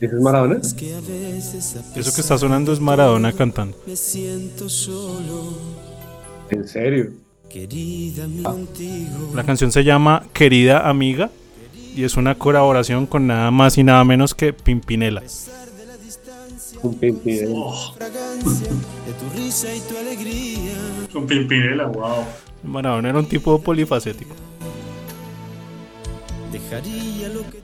¿Ese es Maradona? Eso que está sonando es Maradona cantando. ¿En serio? La canción se llama Querida Amiga y es una colaboración con nada más y nada menos que Pimpinela. Un Pimpinela. Con Pimpinela, wow. Maradona era un tipo polifacético.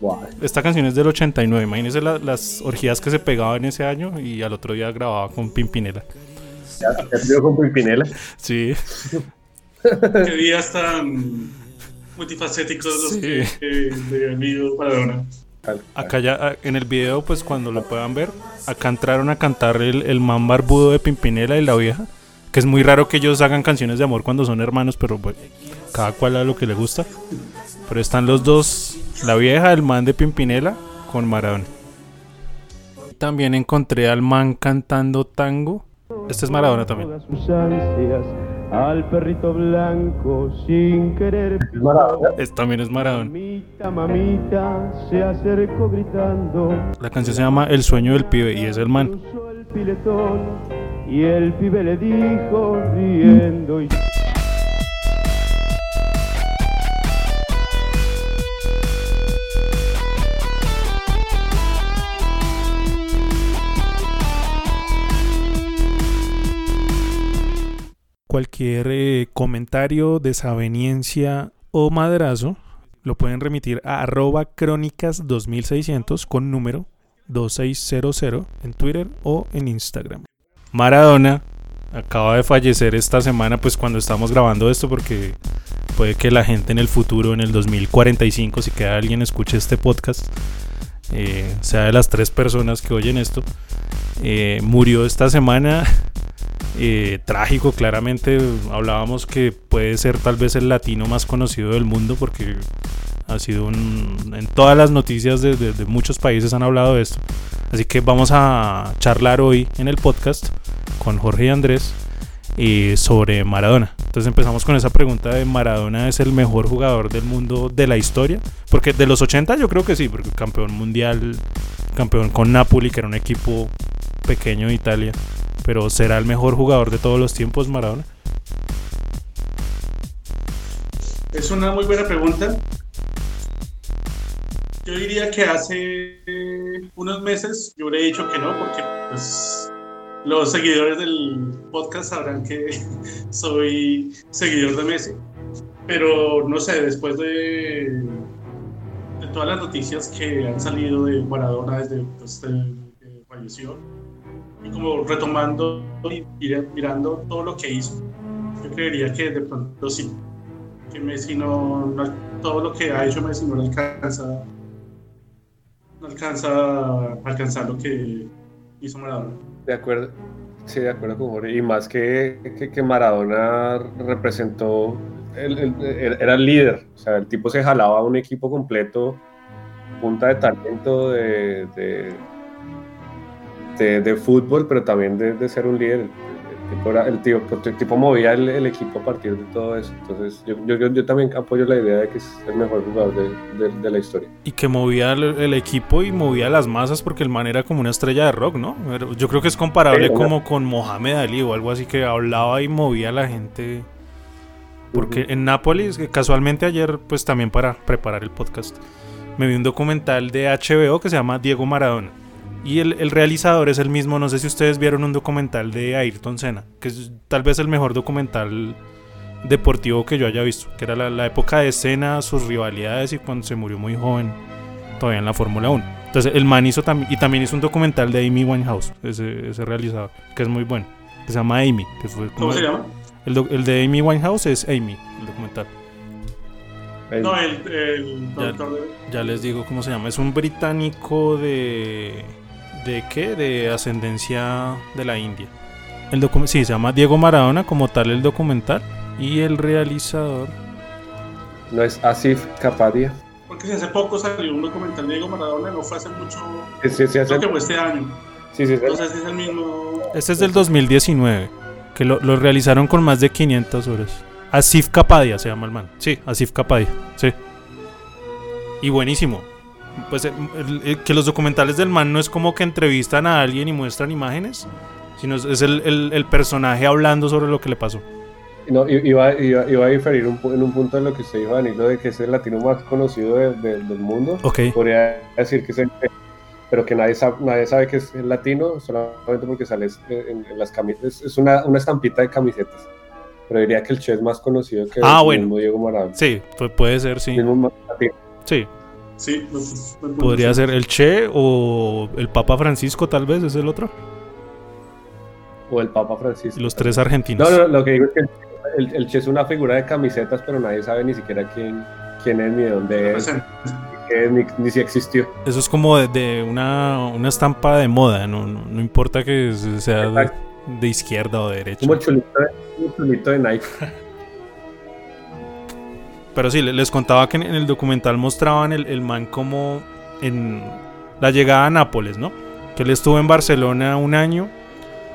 Wow. Esta canción es del 89. Imagínense la- las orgías que se pegaban ese año y al otro día grababa con Pimpinela. ¿Ya con Pimpinela? Sí, Qué días tan multifacéticos los Sí. que, que de amigo Maradona. acá ya en el video, pues cuando lo puedan ver, acá entraron a cantar el, el man barbudo de Pimpinela y la vieja. Que es muy raro que ellos hagan canciones de amor cuando son hermanos, pero pues cada cual a lo que le gusta. Pero están los dos, la vieja, el man de Pimpinela con Maradona. También encontré al man cantando tango. Este es Maradona también. al perrito blanco sin querer. ¿Es Maradona? Es, también es Maradona. Mamita, mamita, se acercó gritando. La canción se llama El sueño del pibe y es el man. Cruzó el piletón y el pibe le dijo riendo y Cualquier eh, comentario, desaveniencia o madrazo lo pueden remitir a arroba crónicas 2600 con número 2600 en Twitter o en Instagram. Maradona acaba de fallecer esta semana, pues cuando estamos grabando esto, porque puede que la gente en el futuro, en el 2045, si queda alguien escuche este podcast, eh, sea de las tres personas que oyen esto, eh, murió esta semana eh, trágico, claramente. Hablábamos que puede ser tal vez el latino más conocido del mundo porque ha sido un... En todas las noticias de, de- de muchos países han hablado de esto. Así que vamos a charlar hoy en el podcast con Jorge y Andrés eh, sobre Maradona. Entonces empezamos con esa pregunta de Maradona es el mejor jugador del mundo de la historia. Porque de los 80 yo creo que sí, porque campeón mundial, campeón con Napoli, que era un equipo pequeño de Italia. Pero ¿será el mejor jugador de todos los tiempos Maradona? Es una muy buena pregunta. Yo diría que hace unos meses yo hubiera dicho que no, porque pues, los seguidores del podcast sabrán que soy seguidor de Messi. Pero no sé, después de, todas las noticias que han salido de Maradona desde pues, que falleció, como retomando y mira- mirando todo lo que hizo, yo creería que de pronto sí, que Messi no, no- todo lo que ha hecho Messi no alcanza no alcanza a alcanzar lo que hizo Maradona. De acuerdo. Sí, de acuerdo con Jorge. Y más que, que, Maradona representó, el- era el líder. O sea, el tipo se jalaba a un equipo completo, punta de talento, de, de, de fútbol, pero también de, de ser un líder. El, tipo, era- el tipo, el tipo movía el, el equipo a partir de todo eso. Entonces, yo, yo, yo- también apoyo la idea de que es el mejor jugador de, de- de la historia. Y que movía el, el equipo y movía las masas porque el man era como una estrella de rock, ¿no? Pero Yo creo que es comparable como con Mohamed Ali o algo así que hablaba y movía a la gente. Porque en Nápoles, que casualmente ayer, pues también para preparar el podcast, me vi un documental de HBO que se llama Diego Maradona. Y el, el realizador es el mismo, no sé si ustedes vieron un documental de Ayrton Senna, que es tal vez el mejor documental deportivo que yo haya visto, que era la, la época de Senna, sus rivalidades y cuando se murió muy joven, todavía en la Fórmula 1. Entonces el man hizo también, y también hizo un documental de Amy Winehouse, ese, ese realizador, que es muy bueno, que se llama Amy. Que fue como ¿Cómo se llama? El, el de Amy Winehouse es Amy, el documental. El- No, el, el de... Ya les digo cómo se llama. Es un británico de. ¿De qué? De ascendencia de la India. El docu- sí, se llama Diego Maradona como tal el documental. Y el realizador. no es Asif Kapadia. Porque si hace poco salió un documental de Diego Maradona, no fue hace mucho, Sí, sí, sí, creo que fue este año. sí, sí, sí. No sé si es el mismo... Este es del 2019. Que lo, lo realizaron con más de 500 horas. Asif Kapadia se llama el man. Sí, Asif Kapadia. Sí. Y buenísimo. Pues eh, el- que los documentales del man no es como que entrevistan a alguien y muestran imágenes, sino es, el, el- el personaje hablando sobre lo que le pasó. No, iba, iba, iba a diferir un en un punto de lo que usted dijo, Danilo, de que es el latino más conocido de- de- del mundo. Ok. Podría decir que es el pero que nadie sabe, nadie sabe que es el latino solamente porque sale en, en las camisetas. Es una, una estampita de camisetas. Pero diría que el Che es más conocido que Ah, el bueno. mismo Diego Maradona. Sí, pu- puede ser, sí. El mismo latino. Sí, Sí, podría ser el Che o el Papa Francisco, tal vez, es el otro. O el Papa Francisco. Los tres argentinos. No, no, lo que digo es que el, el Che es una figura de camisetas, pero nadie sabe ni siquiera quién, quién es, ni de dónde es, ni, qué es, ni, ni si existió. Eso es como de, de una, una estampa de moda, no, no, no importa que se- sea de, izquierda o de derecha. Como el chulito de, el chulito de Nike. Pero sí, le- les contaba que en en el documental mostraban el, el man como en la llegada a Nápoles, ¿no? Que él estuvo en Barcelona un año,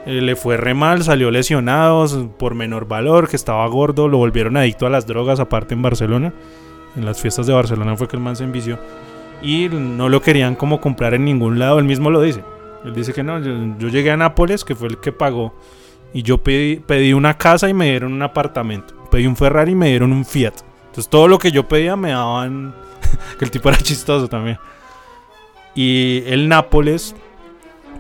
eh, le fue re mal, salió lesionado por menor valor, que estaba gordo, lo volvieron adicto a las drogas aparte en Barcelona. En las fiestas de Barcelona fue que el man se envició. Y no lo querían como comprar en ningún lado, él mismo lo dice. Él dice que no, yo, yo llegué a Nápoles, que fue el que pagó, y yo pedí, pedí una casa y me dieron un apartamento. Pedí un Ferrari y me dieron un Fiat. Entonces todo lo que yo pedía me daban... que el tipo era chistoso también. Y el Nápoles,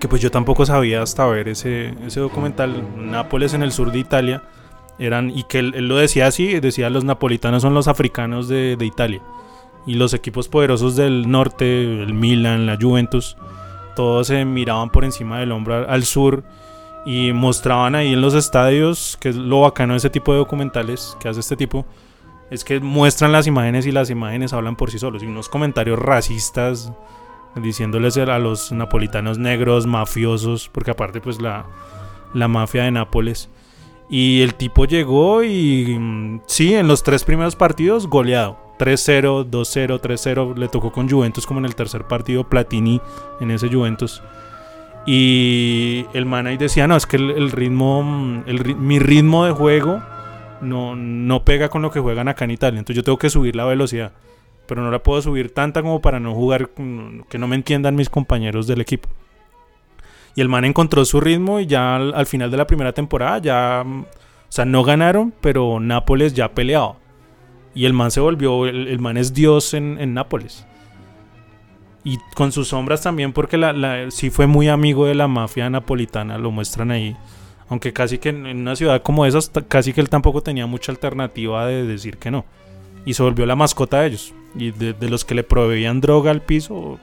que pues yo tampoco sabía hasta ver ese, ese documental, Nápoles en el sur de Italia, eran, y que él, él lo decía así, decía los napolitanos son los africanos de, de Italia. Y los equipos poderosos del norte, el Milan, la Juventus, todos se miraban por encima del hombro al, al sur y mostraban ahí en los estadios, que es lo bacano de ese tipo de documentales que hace este tipo, es que muestran las imágenes y las imágenes hablan por sí solos. Y unos comentarios racistas diciéndoles a los napolitanos negros, mafiosos, porque aparte pues la, la mafia de Nápoles. Y el tipo llegó y mm, sí, en los tres primeros partidos goleado. 3-0, 2-0, 3-0. Le tocó con Juventus como en el tercer partido Platini en ese Juventus. Y el man ahí decía, no, es que el, el ritmo, mm, mi ritmo de juego no, no pega con lo que juegan acá en Italia. Entonces yo tengo que subir la velocidad. Pero no la puedo subir tanta como para no jugar, con- que no me entiendan mis compañeros del equipo. Y el man encontró su ritmo y ya al, al final de la primera temporada ya... mm, O sea, no ganaron, pero Nápoles ya peleaba. Y el man se volvió, el, el man es Dios en, en Nápoles. Y con sus sombras también porque la, la- sí fue muy amigo de la mafia napolitana, lo muestran ahí. Aunque casi que en, una ciudad como esa, casi que él tampoco tenía mucha alternativa de decir que no. Y se volvió la mascota de ellos. Y de, de los que le proveían droga al piso,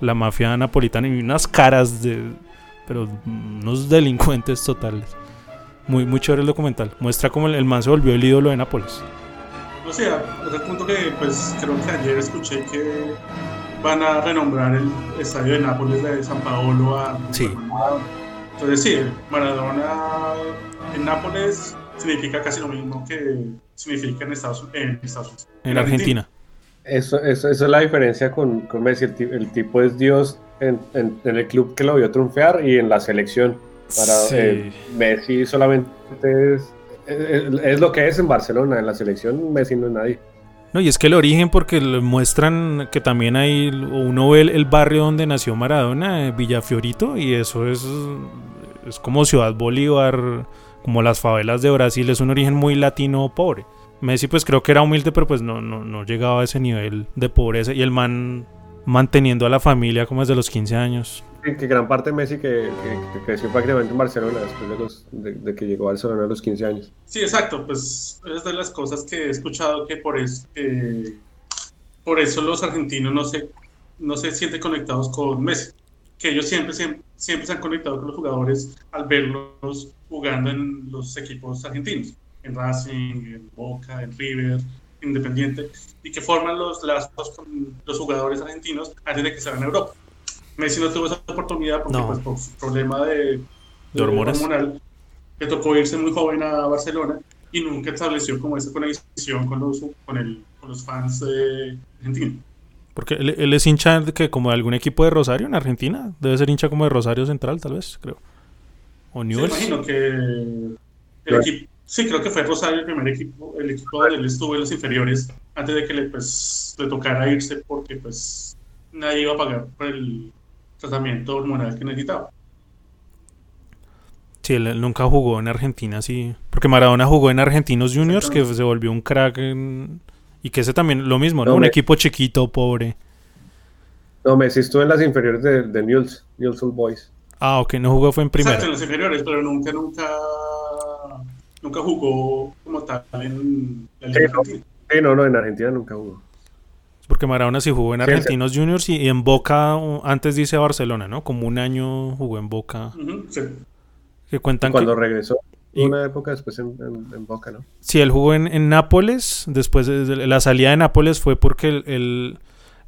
la mafia napolitana y unas caras de... Pero unos delincuentes totales. Muy, muy chévere el documental. Muestra cómo el, el man se volvió el ídolo de Nápoles. O sea, es el punto que pues creo que ayer escuché que van a renombrar el estadio de Nápoles de San Paolo a Sí. Maradona. Entonces sí, Maradona en Nápoles significa casi lo mismo que significa en Estados, en Estados Unidos. En Argentina. Eso, eso, eso es la diferencia con, con Messi. El, el tipo es Dios en, en- en el club que lo vio triunfar y en la selección. Para, Sí. eh, Messi solamente es, es, es lo que es en Barcelona. En la selección Messi no es nadie. No, y es que el origen, porque le muestran que también hay, uno ve el, el barrio donde nació Maradona, eh, Villafiorito, y eso es, es como Ciudad Bolívar, como las favelas de Brasil, es un origen muy latino pobre. Messi pues creo que era humilde, pero pues no, no, no llegaba a ese nivel de pobreza, y el man manteniendo a la familia como desde los 15 años. Que, gran parte de Messi que, creció prácticamente en Barcelona después de, que llegó a Barcelona a los 15 años. Sí, exacto, pues es de las cosas que he escuchado que por eso, por eso los argentinos no se, no se sienten conectados con Messi, que ellos siempre, siempre, siempre se han conectado con los jugadores al verlos jugando en los equipos argentinos, en Racing, en Boca, en River, Independiente, y que forman los lazos con los jugadores argentinos antes de que salgan a Europa. Messi no tuvo esa oportunidad porque No. pues, por su problema de, ¿De hormonas? hormonal le tocó irse muy joven a Barcelona y nunca estableció como esa conexión con los, con el, con los fans de Argentina. Porque él, él es hincha de que como de algún equipo de Rosario en Argentina, debe ser hincha como de Rosario Central tal vez, creo. O Sí, Newell's. imagino que el, Claro. equipo, Sí, creo que fue Rosario el primer equipo, el equipo donde él estuvo en los inferiores, antes de que le, pues, le tocara irse porque pues nadie iba a pagar por el tratamiento hormonal que necesitaba. Sí, él, nunca jugó en Argentina, sí. Porque Maradona jugó en Argentinos Juniors, que se volvió un crack. y que ese también, lo mismo, ¿no? un equipo chiquito, pobre. No, Messi estuvo en las inferiores de, de Newell's, Newell's Old Boys. Ah, ok, no jugó, fue en primera. Exacto, en las inferiores, pero nunca, nunca, nunca jugó como tal en la Liga sí, no, no, en Argentina nunca jugó. Porque Maradona sí jugó en Argentinos Juniors y, en Boca, antes dice Barcelona, ¿no? Como un año jugó en Boca. sí. Que cuentan Cuando regresó, una época después en, Boca, ¿no? Sí, él jugó en, Nápoles, después de, la salida de Nápoles fue porque el,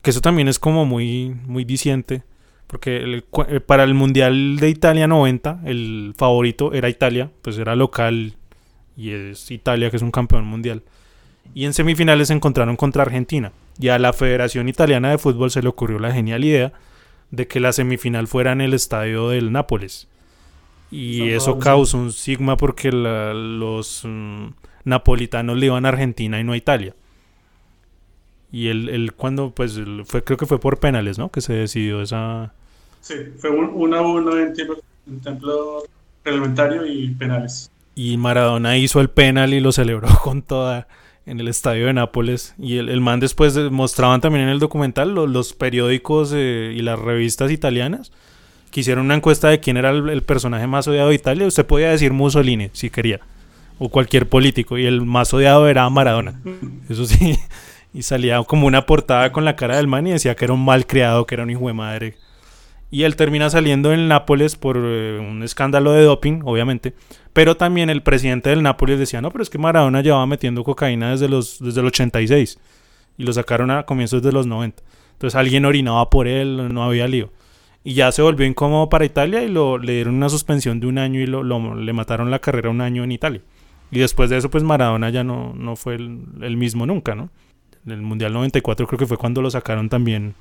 que eso también es como muy, muy diciente, porque eh, para el Mundial de Italia 90, el favorito era Italia, pues era local y es Italia que es un campeón mundial. Y en semifinales se encontraron contra Argentina. Y a la Federación Italiana de Fútbol se le ocurrió la genial idea de que la semifinal fuera en el estadio del Nápoles. Y eso causó un sigma porque los mm, napolitanos le iban a Argentina y no a Italia. Y él, cuando, pues, fue, creo que fue por penales, ¿no? Que se decidió esa... Sí, fue un, a uno en, templo reglamentario y penales. Y Maradona hizo el penal y lo celebró con toda en el estadio de Nápoles. Y el, el man después mostraban también en el documental los, periódicos eh, y las revistas italianas que hicieron una encuesta de quién era el, personaje más odiado de Italia. Usted podía decir Mussolini si quería, o cualquier político, y el más odiado era Maradona. Eso sí, y salía como una portada con la cara del man y decía que era un mal criado, que era un hijo de madre. Y él termina saliendo en Nápoles por eh, un escándalo de doping, obviamente. Pero también el presidente del Nápoles decía, no, pero es que Maradona llevaba metiendo cocaína desde, los, desde el 86. Y lo sacaron a comienzos de los 90. Entonces alguien orinaba por él, no había lío. Y ya se volvió incómodo para Italia y lo, le dieron una suspensión de un año y lo, le mataron la carrera un año en Italia. Y después de eso, pues Maradona ya no, no fue el, mismo nunca, ¿no? En el Mundial 94 creo que fue cuando lo sacaron también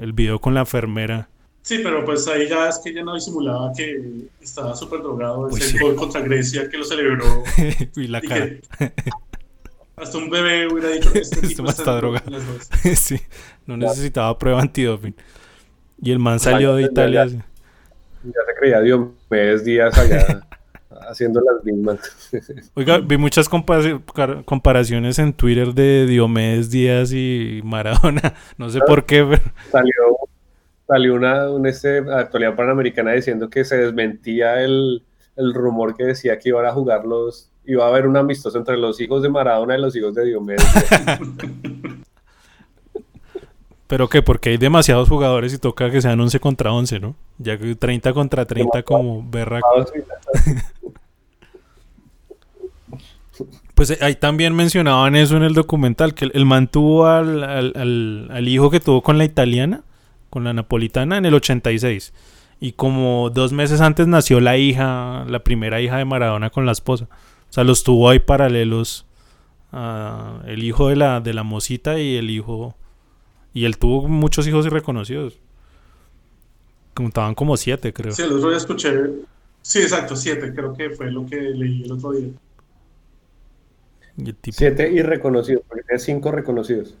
el video con la enfermera. Sí, pero pues ahí ya es que ya no disimulaba que estaba súper drogado. Ese pues gol contra Grecia que lo celebró. y la cara. hasta un bebé hubiera dicho que este, tipo está, drogado. sí, no necesitaba prueba antidoping. Y el man salió de Italia. Ya, se creía Diomedes Díaz allá haciendo las mismas. Oiga, vi muchas comparaciones en Twitter de Diomedes Díaz y Maradona. No sé por qué. Salió, salió una, una este, actualidad panamericana diciendo que se desmentía el, el rumor que decía que iban a jugar los. Iba a haber un amistoso entre los hijos de Maradona y los hijos de Diomedes. ¿Pero qué? Porque hay demasiados jugadores y toca que sean 11 contra 11, ¿no? Ya que 30 contra 30 como berraco. Pues eh, ahí también mencionaban eso en el documental, que el mantuvo al, al, hijo que tuvo con la italiana, con la napolitana, en el 86. Y como dos meses antes nació la hija, la primera hija de Maradona con la esposa. O sea, los tuvo ahí paralelos. Uh, el hijo de la, de la mosita y el hijo y él tuvo muchos hijos irreconocidos. Contaban como siete, creo. Sí, el otro día escuché. Sí, exacto, siete, creo que fue lo que leí el otro día. Siete irreconocidos, porque tenía cinco reconocidos.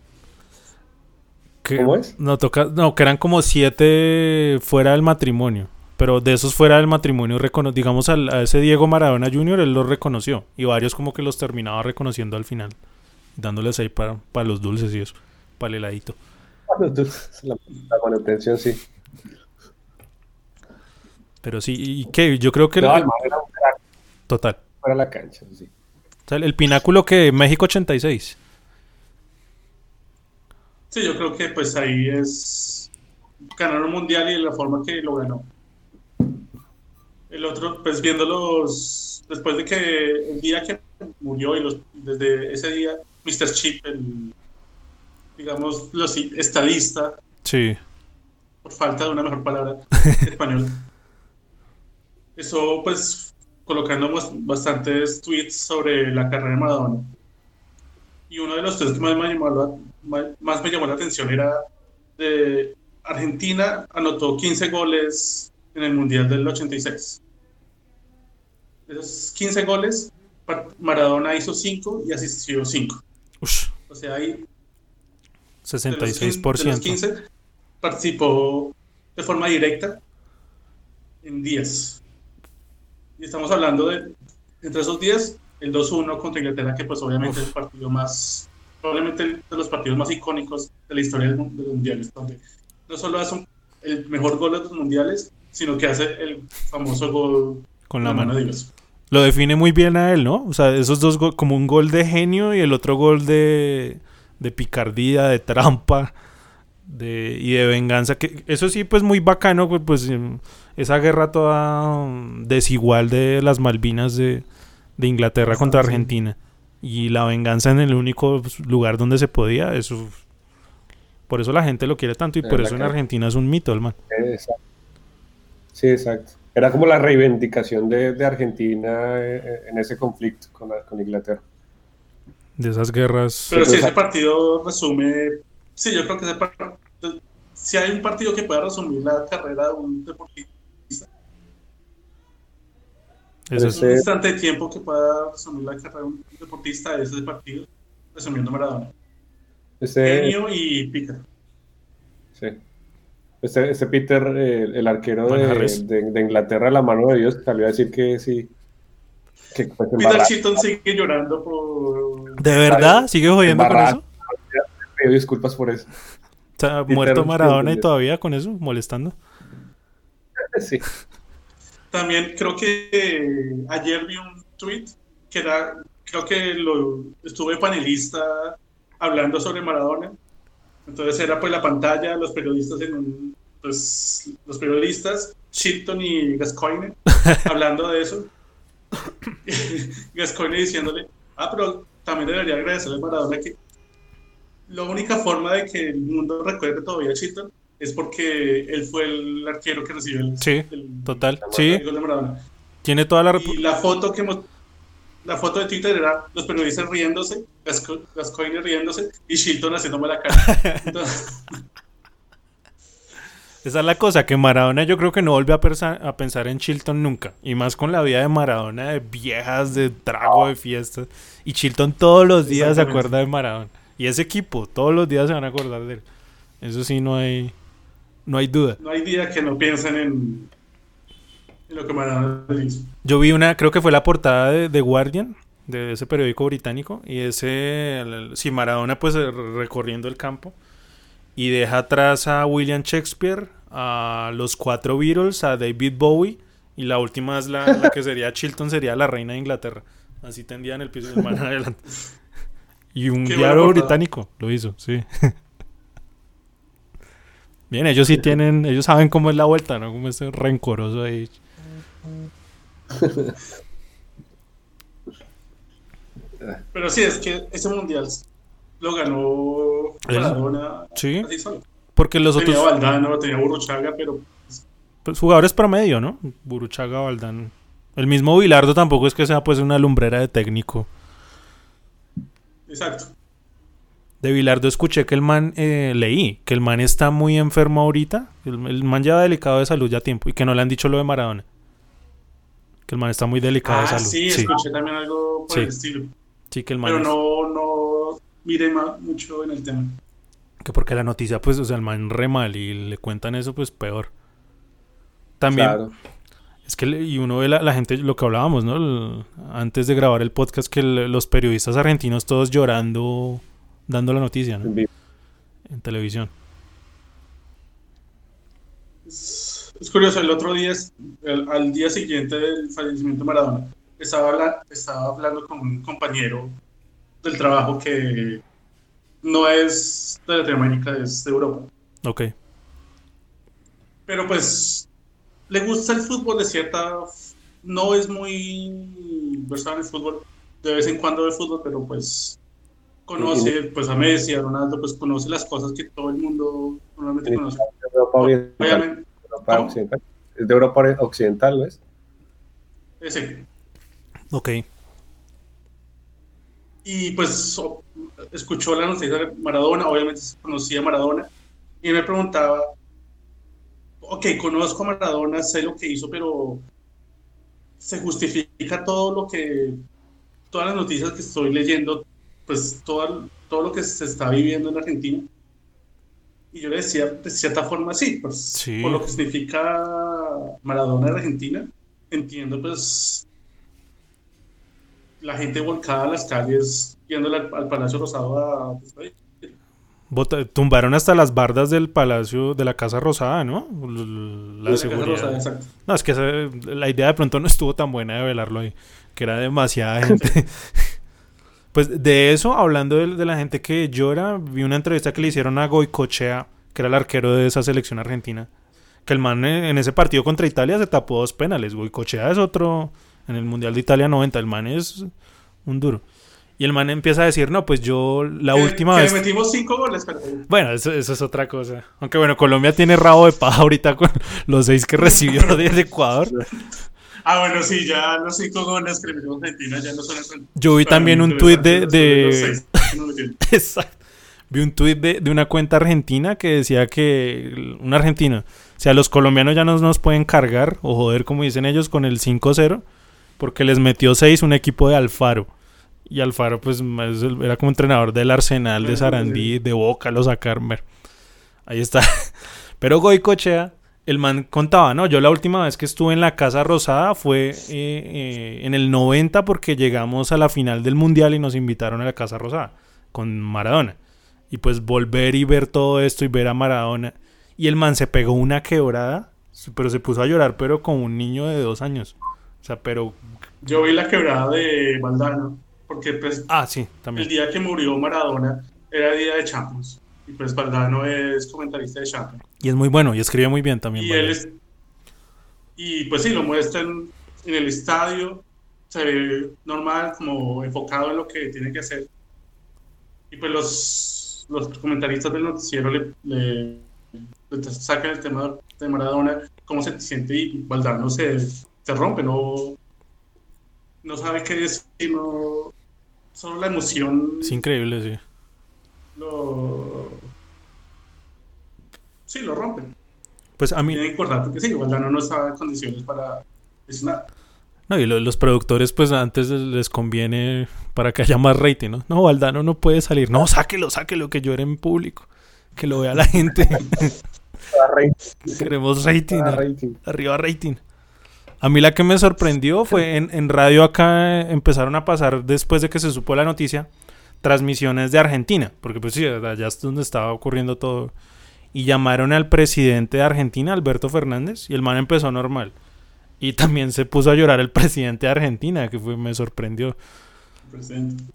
¿Cómo es? No, toca, no, que eran como siete fuera del matrimonio. Pero de esos fuera del matrimonio, digamos a ese Diego Maradona Jr., él los reconoció. Y varios como que los terminaba reconociendo al final. Dándoles ahí para, para los dulces y eso. Para el heladito. La, manutención, sí. Pero sí, ¿y qué? Yo creo que... Total. Para la cancha, sí. el, pináculo que México 86. Sí, yo creo que pues ahí es ganar un mundial y la forma que lo ganó. El otro, pues viéndolos, después de que el día que murió y los, desde ese día, Mr. Chip, el digamos, los estadista. Sí. Por falta de una mejor palabra español. Eso, pues, colocando bastantes tweets sobre la carrera de Maradona. Y uno de los tweets que más me llamó la, más me llamó la atención era de Argentina anotó 15 goles en el Mundial del 86. Esos 15 goles Maradona hizo 5 y asistió 5. O sea, hay 66%. De los 15 participó de forma directa en 10. Y estamos hablando de, entre esos 10, el 2-1 contra Inglaterra, que pues obviamente es el partido más, probablemente de los partidos más icónicos de la historia de los mundiales, donde no solo hace el mejor gol de los mundiales, sino que hace el famoso gol con la mano de Dios. Lo define muy bien a él, ¿no? O sea, esos dos como un gol de genio y el otro gol de, de picardía, de trampa de, y de venganza. Que eso sí, pues muy bacano, pues, pues em, esa guerra toda desigual de las Malvinas de, de Inglaterra contra Argentina. Y la venganza en el único lugar donde se podía, eso. Por eso la gente lo quiere tanto y por eso en Argentina es un mito el man. Exacto. Sí, exacto. Era como la reivindicación de, Argentina eh, eh, en ese conflicto con, con, Inglaterra. De esas guerras. Pero si ese partido resume. Sí, yo creo que ese partido. Si hay un partido que pueda resumir la carrera de un deportista. Es un instante de tiempo que pueda resumir la carrera de un deportista de ese partido, resumiendo Maradona. Genio y pica. Sí. Este, este Peter, el, arquero de, Inglaterra, la mano de Dios, salió a decir que sí. Peter Chilton sigue llorando por. ¿De verdad? ¿Sigue jodiendo con eso? Pido disculpas por eso. Está muerto Maradona y todavía con eso, molestando. Sí. También creo que ayer vi un tweet que era, creo que lo estuve panelista hablando sobre Maradona entonces era pues la pantalla, los periodistas en un, pues los periodistas, Shilton y Gascoigne, hablando de eso. Gascoigne diciéndole, ah, pero también debería agradecerle a Maradona que la única forma de que el mundo recuerde todavía a Shilton es porque él fue el arquero que recibió el, sí, total, sí. de Maradona. Tiene toda la... Y la foto que la foto de Twitter era los periodistas riéndose, Gascoigne riéndose y Shilton haciéndome la cara. Esa es la cosa, que Maradona yo creo que no vuelve a, a, pensar en Chilton nunca. Y más con la vida de Maradona, de viejas, de trago, de fiestas. Y Chilton todos los días se acuerda de Maradona. Y ese equipo, todos los días se van a acordar de él. Eso sí, no hay, no hay duda. No hay día que no piensen en, lo que Maradona hizo. Yo vi una, creo que fue la portada de, The Guardian, de ese periódico británico, y ese, sí, Maradona pues recorriendo el campo, y deja atrás a William Shakespeare, a los cuatro Beatles, a David Bowie, y la última es la, que sería Chilton, sería la reina de Inglaterra. Así tendía en el piso del man adelante. Y un diario británico lo hizo, sí. Bien, ellos sí tienen, ellos saben cómo es la vuelta, ¿no? Como ese rencoroso ahí. Pero sí, es que ese mundial lo ganó Maradona. Sí. Porque los tenía otros. Valdano, tenía Buruchaga, pero. Pues jugadores promedio, ¿no? Buruchaga, Valdano. El mismo Bilardo tampoco es que sea pues una lumbrera de técnico. Exacto. De Bilardo escuché que el man, eh, leí, que el man está muy enfermo ahorita. El, el man lleva delicado de salud ya tiempo y que no le han dicho lo de Maradona. Que el man está muy delicado de ah, salud. Sí, escuché también algo por el estilo. Sí, que el man. Pero no, no mire mucho en el tema. Que porque la noticia, pues, o sea, el man re mal y le cuentan eso, pues peor. También. Claro. Es que, y uno ve la, la gente, lo que hablábamos, ¿no? antes de grabar el podcast, que los periodistas argentinos todos llorando, dando la noticia, ¿no? En televisión. Es curioso, el otro día, al día siguiente del fallecimiento de Maradona, estaba, estaba hablando con un compañero del trabajo que no es de Latinoamérica, es de Europa. Ok. Pero pues le gusta el fútbol de cierta... No es muy versado en el fútbol, de vez en cuando ve fútbol, pero pues conoce pues a Messi, a Ronaldo, pues conoce las cosas que todo el mundo normalmente conoce. Obviamente, es de Europa Occidental, ¿no es? Sí. Ok. Y pues escuchó la noticia de Maradona, obviamente conocía a Maradona, y me preguntaba, ok, conozco a Maradona, sé lo que hizo, pero ¿se justifica todo lo que todas las noticias que estoy leyendo, pues todo, todo lo que se está viviendo en Argentina. Y yo le decía, de cierta forma, sí, pues Sí. por lo que significa Maradona en Argentina, entiendo pues la gente volcada a las calles, yéndole al, al Palacio Rosado a... pues. Bota- tumbaron hasta las bardas del palacio de la Casa Rosada, ¿no? La Casa seguridad. Rosada, exacto. No, es que esa- la idea de pronto no estuvo tan buena de velarlo ahí, que era demasiada gente. pues de eso, hablando de, de la gente que llora, vi una entrevista que le hicieron a Goicochea, que era el arquero de esa selección argentina, que el man en, en ese partido contra Italia se tapó dos penales. Goicochea es otro, en el Mundial de Italia 90, el man es un duro. Y el man empieza a decir, no, pues yo la última que vez... le metimos cinco goles, pero... Bueno, eso, eso es otra cosa. Aunque bueno, Colombia tiene rabo de paja ahorita con los seis que recibió desde Ecuador. Ah, bueno, sí, ya los cinco goles que le metimos a Argentina ya no son... Yo vi también un tuit de... de... Exacto. Vi un tuit de, de una cuenta argentina que decía que... Un argentino. O sea, los colombianos ya no nos pueden cargar o joder, como dicen ellos, con el 5-0. Porque les metió 6 un equipo de Alfaro. Y Alfaro, pues, era como entrenador del Arsenal, de Ah, Sarandí, de Boca, lo sacaron. Ahí está. Pero Goicochea, el man contaba, no, yo la última vez que estuve en la Casa Rosada fue eh, eh, en el 90 porque llegamos a la final del Mundial y nos invitaron a la Casa Rosada con Maradona. Y pues volver y ver todo esto y ver a Maradona. Y el man se pegó una quebrada, pero se puso a llorar, pero como un niño de dos años. O sea, pero... Yo vi la quebrada de Valdano, porque pues, Ah, sí, el también. día que murió Maradona era día de Champions. Y pues Valdano es comentarista de Champions. Y es muy bueno y escribe muy bien también. Y él es, y pues sí, lo muestran en el estadio, se ve normal, como enfocado en lo que tiene que hacer. Y pues los, los comentaristas del noticiero le, le- le sacan el tema de Maradona, cómo se siente y Valdano se, se rompe, no, no sabe qué decir, no, solo la emoción Es increíble, sí. lo... Sí, lo rompen. Pues a mí... Tiene que acordar porque sí, Valdano no estaba en condiciones para nada. No, y lo- los productores, pues antes les conviene para que haya más rating, ¿no? No, Valdano no puede salir. No, sáquelo, sáquelo, que llore en público. Que lo vea la gente. Queremos rating. Ar- rating. Arriba rating. A mí la que me sorprendió fue en, en radio acá empezaron a pasar, después de que se supo la noticia, transmisiones de Argentina. Porque pues sí, allá es donde estaba ocurriendo todo. Y llamaron al presidente de Argentina, Alberto Fernández, y el man empezó normal. Y también se puso a llorar el presidente de Argentina, que fue, me sorprendió.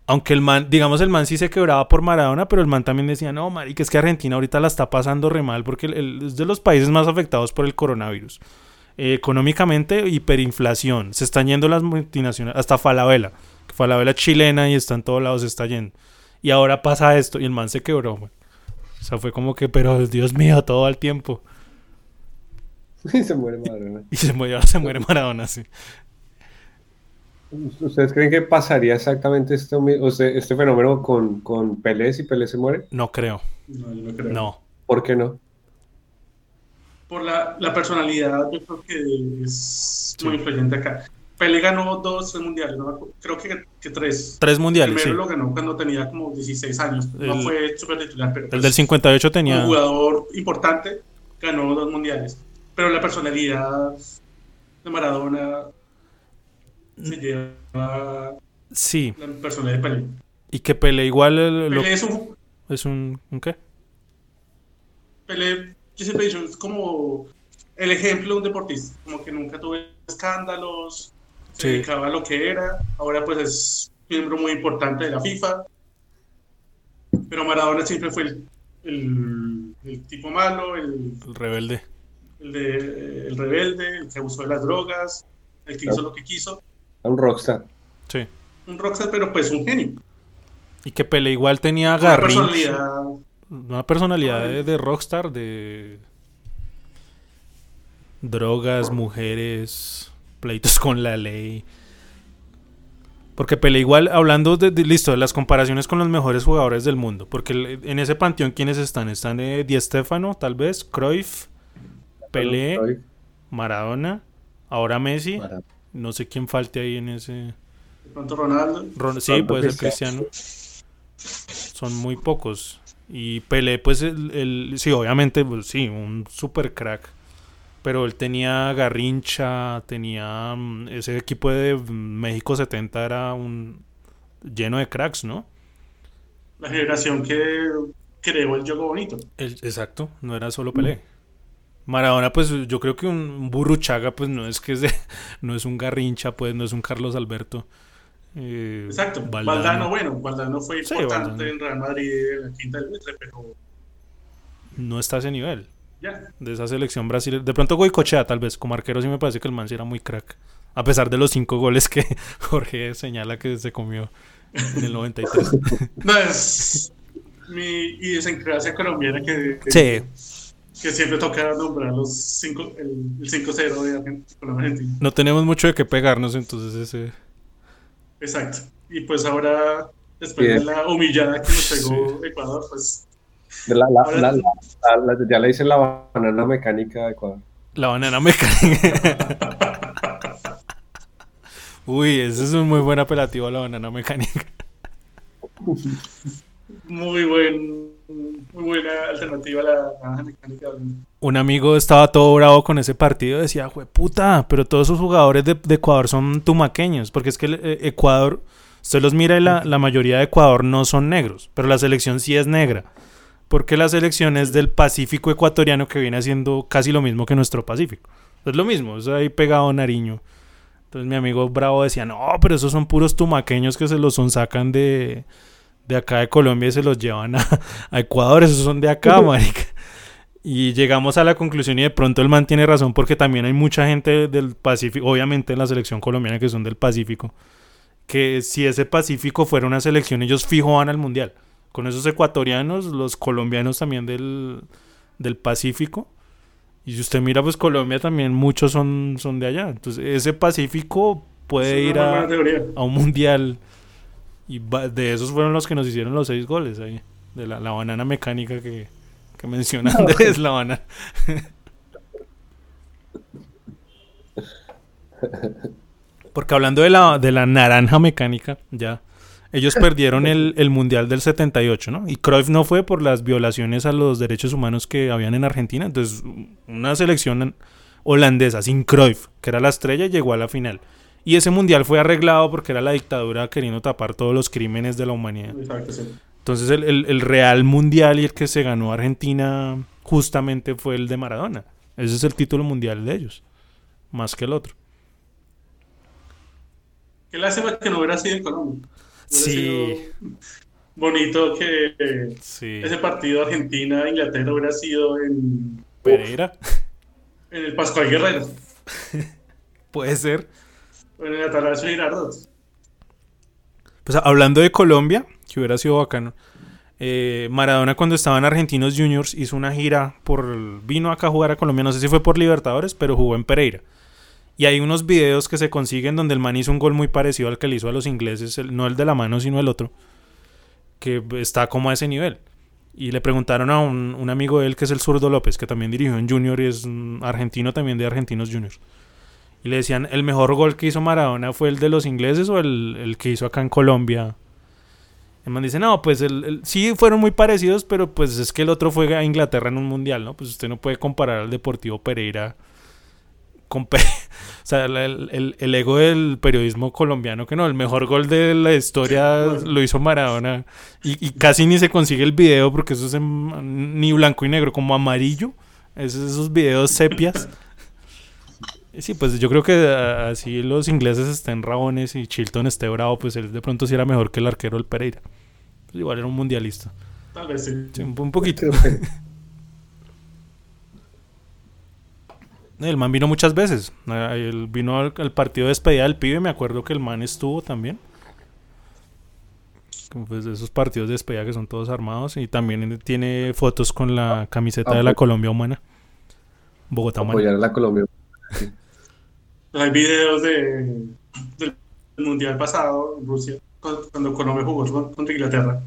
Aunque el man, digamos, el man sí se quebraba por Maradona, pero el man también decía, no, marica, es que Argentina ahorita la está pasando re mal porque el- es de los países más afectados por el coronavirus. Eh, económicamente, hiperinflación. Se están yendo las multinacionales, hasta Falabella. Falabella chilena y está en todos lados, se está yendo. Y ahora pasa esto y el man se quebró. O sea, fue como que, pero Dios mío, todo al tiempo. Y se muere Maradona. Y se muere, se muere Maradona, sí. ¿Ustedes creen que pasaría exactamente sea, este fenómeno con, con Pelé si Pelé se muere? No creo. No, yo no creo. No. ¿Por qué no? Por la, la personalidad, yo creo que es Sí. muy influyente acá. Pelé ganó dos tres mundiales, no creo que, que tres. Tres mundiales, Primero sí. lo ganó cuando tenía como 16 años. No El- fue súper titular, pero El pues, del 58 tenía... como jugador importante ganó dos mundiales. Pero la personalidad de Maradona Mm. se lleva Sí. la personalidad de Pelé. Y que Pelé igual eh, lo- Pelé es un, es un... ¿Un qué? Pelé, yo siempre he dicho, es como el ejemplo de un deportista, como que nunca tuvo escándalos, se Sí. dedicaba a lo que era, ahora pues es miembro muy importante de la FIFA, pero Maradona siempre fue el, el- el tipo malo, el, El rebelde. el de- el rebelde, el que abusó de las drogas, el que hizo lo que quiso, Un rockstar. Sí. un rockstar, pero pues un genio, Y que Pelé igual tenía una garrincha. personalidad, Una personalidad de, de rockstar, de drogas, mujeres, pleitos con la ley. Porque Pelé igual, hablando de, de- listo, de las comparaciones con los mejores jugadores del mundo. Porque en ese panteón, ¿quiénes están? Están eh, Di Stéfano, tal vez, Cruyff, Pelé, Maradona, ahora Messi. Maradona. No sé quién falte ahí en ese... De pronto Ronaldo. Ron- sí, puede ser Cristiano. Cristiano. Son muy pocos. Y Pelé, pues, el, el- sí, obviamente, pues, sí, un super crack. Pero él tenía Garrincha, tenía mm, ese equipo de mm, México 70 era un lleno de cracks, ¿no? La generación que creó el juego bonito. El- exacto, no era solo Pelé. Maradona, pues yo creo que un, Burruchaga, pues no es que es de- no es un Garrincha, pues no es un Carlos Alberto. Eh, Exacto. Valdano. Valdano, bueno, Valdano fue Sí, importante Valdano. en Real Madrid en la quinta del Mitre, pero No está a ese nivel. De esa selección brasileña. De pronto Goicochea, tal vez, como arquero sí me parece que el man sí era muy crack. A pesar de los cinco goles que Jorge señala que se comió en el 93. No, es mi idiosincrasia colombiana que, que, Sí, que siempre toca nombrar los cinco, el, el 5-0 de Argentina. no tenemos mucho de qué pegarnos, entonces ese... Exacto. Y pues ahora, después Bien. de la humillada que nos pegó Ecuador, pues la- la- Ahora la- tú- la- la- ya le dicen la banana mecánica de Ecuador. La banana mecánica. Uy, ese es un muy buen apelativo a la banana mecánica. muy buen muy buena alternativa a la naranja mecánica. Un amigo estaba todo bravo con ese partido. Decía, "Jue puta, pero todos esos jugadores de, de Ecuador son tumaqueños. Porque es que el, eh, Ecuador, usted los mira y la, la mayoría de Ecuador no son negros. Pero la selección sí es negra. Porque la selección es del Pacífico ecuatoriano que viene haciendo casi lo mismo que nuestro Pacífico. Es lo mismo, es ahí pegado Nariño. Entonces mi amigo Bravo decía, no, pero esos son puros tumaqueños que se los son sacan de, de acá de Colombia y se los llevan a, a Ecuador, esos son de acá, marica. Y llegamos a la conclusión y de pronto el man tiene razón porque también hay mucha gente del Pacífico, obviamente en la selección colombiana que son del Pacífico, que si ese Pacífico fuera una selección ellos fijo van al Mundial. Con esos ecuatorianos, los colombianos también del, del Pacífico. Y si usted mira, pues Colombia también muchos son, son de allá. Entonces ese Pacífico puede Es ir a, a un mundial. Y de esos fueron los que nos hicieron los seis goles ahí. De la, la banana mecánica que, que menciona Andrés, la banana. Porque hablando de la, de la naranja mecánica, ya. Ellos perdieron el, el Mundial del 78, ¿no? Y Cruyff no fue por las violaciones a los derechos humanos que habían en Argentina. Entonces, una selección holandesa sin Cruyff, que era la estrella, llegó a la final. Y ese mundial fue arreglado porque era la dictadura queriendo tapar todos los crímenes de la humanidad. Exacto, sí. Entonces el, el- el real mundial y el que se ganó Argentina justamente fue el de Maradona. Ese es el título mundial de ellos, más que el otro. Qué lástima que no hubiera sido en Colombia. Sí. bonito que Sí. ese partido Argentina-Inglaterra hubiera sido en, Pereira, en el Pascual Guerrero, puede ser. en el Atalaya Girardot. Pues hablando de Colombia, que hubiera sido bacano. eh, Maradona cuando estaba en Argentinos Juniors hizo una gira por... Vino acá a jugar a Colombia, no sé si fue por Libertadores, pero jugó en Pereira. Y hay unos videos que se consiguen donde el man hizo un gol muy parecido al que le hizo a los ingleses, el- no el de la mano, sino el otro, que está como a ese nivel. Y le preguntaron a un, amigo de él, que es el zurdo López, que también dirigió en Junior y es argentino también de Argentinos Juniors. Y le decían, ¿el mejor gol que hizo Maradona fue el de los ingleses o el, que hizo acá en Colombia? El man dice, no, pues el, sí fueron muy parecidos, pero pues es que el otro fue a Inglaterra en un mundial, ¿no? Pues usted no puede comparar al Deportivo Pereira O sea, el, el- el ego del periodismo colombiano, que no, el mejor gol de la historia lo hizo Maradona. Y, y casi ni se consigue el video porque eso es en- ni blanco y negro, como amarillo. Esos, esos videos sepias. Sí, pues yo creo que ah, así los ingleses estén rabones y Chilton esté bravo, pues él de pronto sí era mejor que el arquero del Pereira. Pues igual era un mundialista. Tal vez sí. Sí, un, un poquito. El man vino muchas veces. Ah, Él vino al, al partido de despedida del pibe. Me acuerdo que el man estuvo también. Como pues de esos partidos de despedida que son todos armados. Y también tiene fotos con la camiseta de la Colombia Humana. Bogotá Humana. Apoyar a la Colombia. Hay videos de, del Mundial pasado en Rusia, cu- cuando Colombia jugó con- contra Inglaterra,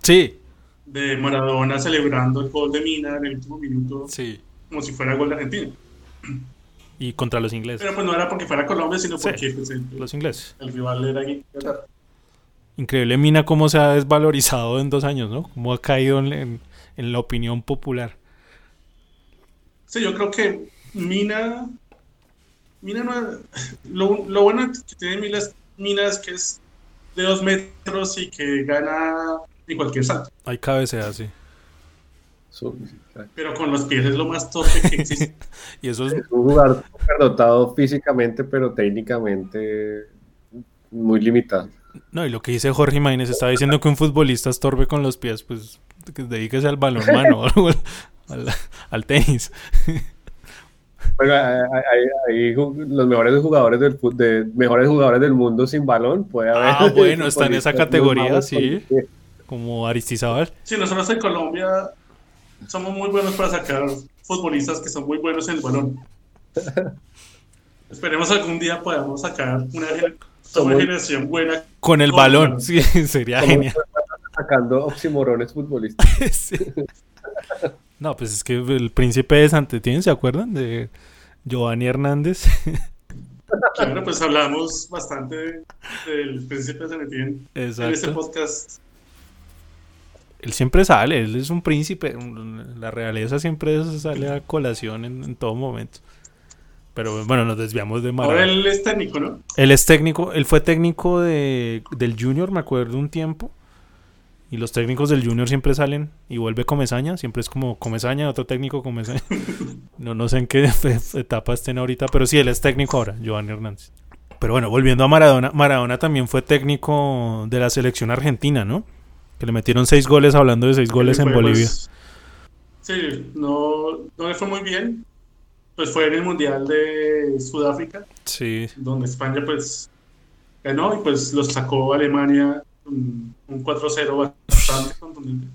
Sí, de Maradona celebrando el gol de Mina en el último minuto, sí. como si fuera gol de Argentina. Y contra los ingleses. Pero pues no era porque fuera Colombia, sino Sí, porque pues, el, Los ingleses. el rival era Inglaterra. Increíble Mina cómo se ha desvalorizado en dos años, ¿no? Cómo ha caído en, en- en la opinión popular. Sí, yo creo que Mina. Mina no. Lo, lo bueno que tiene Mina es, Mina es que es de dos metros y que gana en cualquier salto. Hay cabeceas, sí. Pero con los pies es lo más torpe que existe. Y eso es Es un jugador superdotado físicamente, pero técnicamente muy limitado. No, y lo que dice Jorge Maínez, estaba diciendo que un futbolista estorbe con los pies, pues que dedíquese al balonmano o al, al tenis. Bueno, hay, hay- hay ju- los mejores jugadores del de, mejores jugadores del mundo sin balón puede haber. Ah, bueno, está en esa categoría, sí. Como Aristizábal. Sí, nosotros en Colombia somos muy buenos para sacar futbolistas que son muy buenos en el balón. Esperemos algún día podamos sacar una, una generación buena. Con el Con balón, sí, sería Como genial. sacando oximorones futbolistas. Sí. No, pues es que el príncipe de Santetien, ¿se acuerdan? De Giovanni Hernández. Claro, pues hablamos bastante de- del príncipe de Etienne en este podcast. Él siempre sale, él es un príncipe. La realeza siempre sale a colación en, en todo momento. Pero bueno, nos desviamos de Ahora Maradona. él es técnico, ¿no? Él es técnico, él fue técnico de, del Junior, me acuerdo un tiempo. Y los técnicos del Junior siempre salen y vuelve Comesaña, siempre es como Comesaña, otro técnico Comesaña. No, no sé en qué etapa estén ahorita, pero sí, él es técnico ahora, Giovanni Hernández. Pero bueno, volviendo a Maradona, Maradona también fue técnico de la selección argentina, ¿no? Que le metieron seis goles, hablando de seis goles en Bolivia. pues, sí, no, no le fue muy bien. Pues fue en el Mundial de Sudáfrica, Sí, donde España pues ganó y pues los sacó Alemania un, un 4-0 bastante contundente.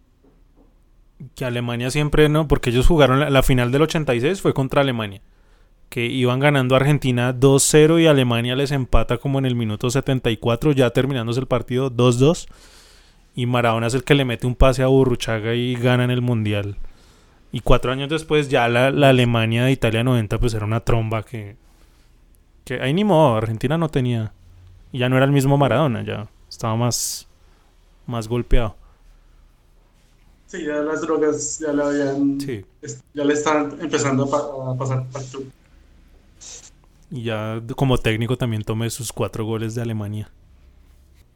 que Alemania siempre no, porque ellos jugaron la, la final del 86 fue contra Alemania, que iban ganando a Argentina 2-0 y Alemania les empata como en el minuto 74, ya terminándose el partido 2-2 y Maradona es el que le mete un pase a Burruchaga y ganan el mundial. Y cuatro años después ya la, la Alemania de Italia 90 pues era una tromba que, que ahí ni modo, Argentina no tenía, y ya no era el mismo Maradona, ya estaba más, más golpeado. Sí, ya las drogas ya le habían, Sí. ya le estaban empezando a, pa- a pasar factura. Y ya como técnico también tomé sus cuatro goles de Alemania.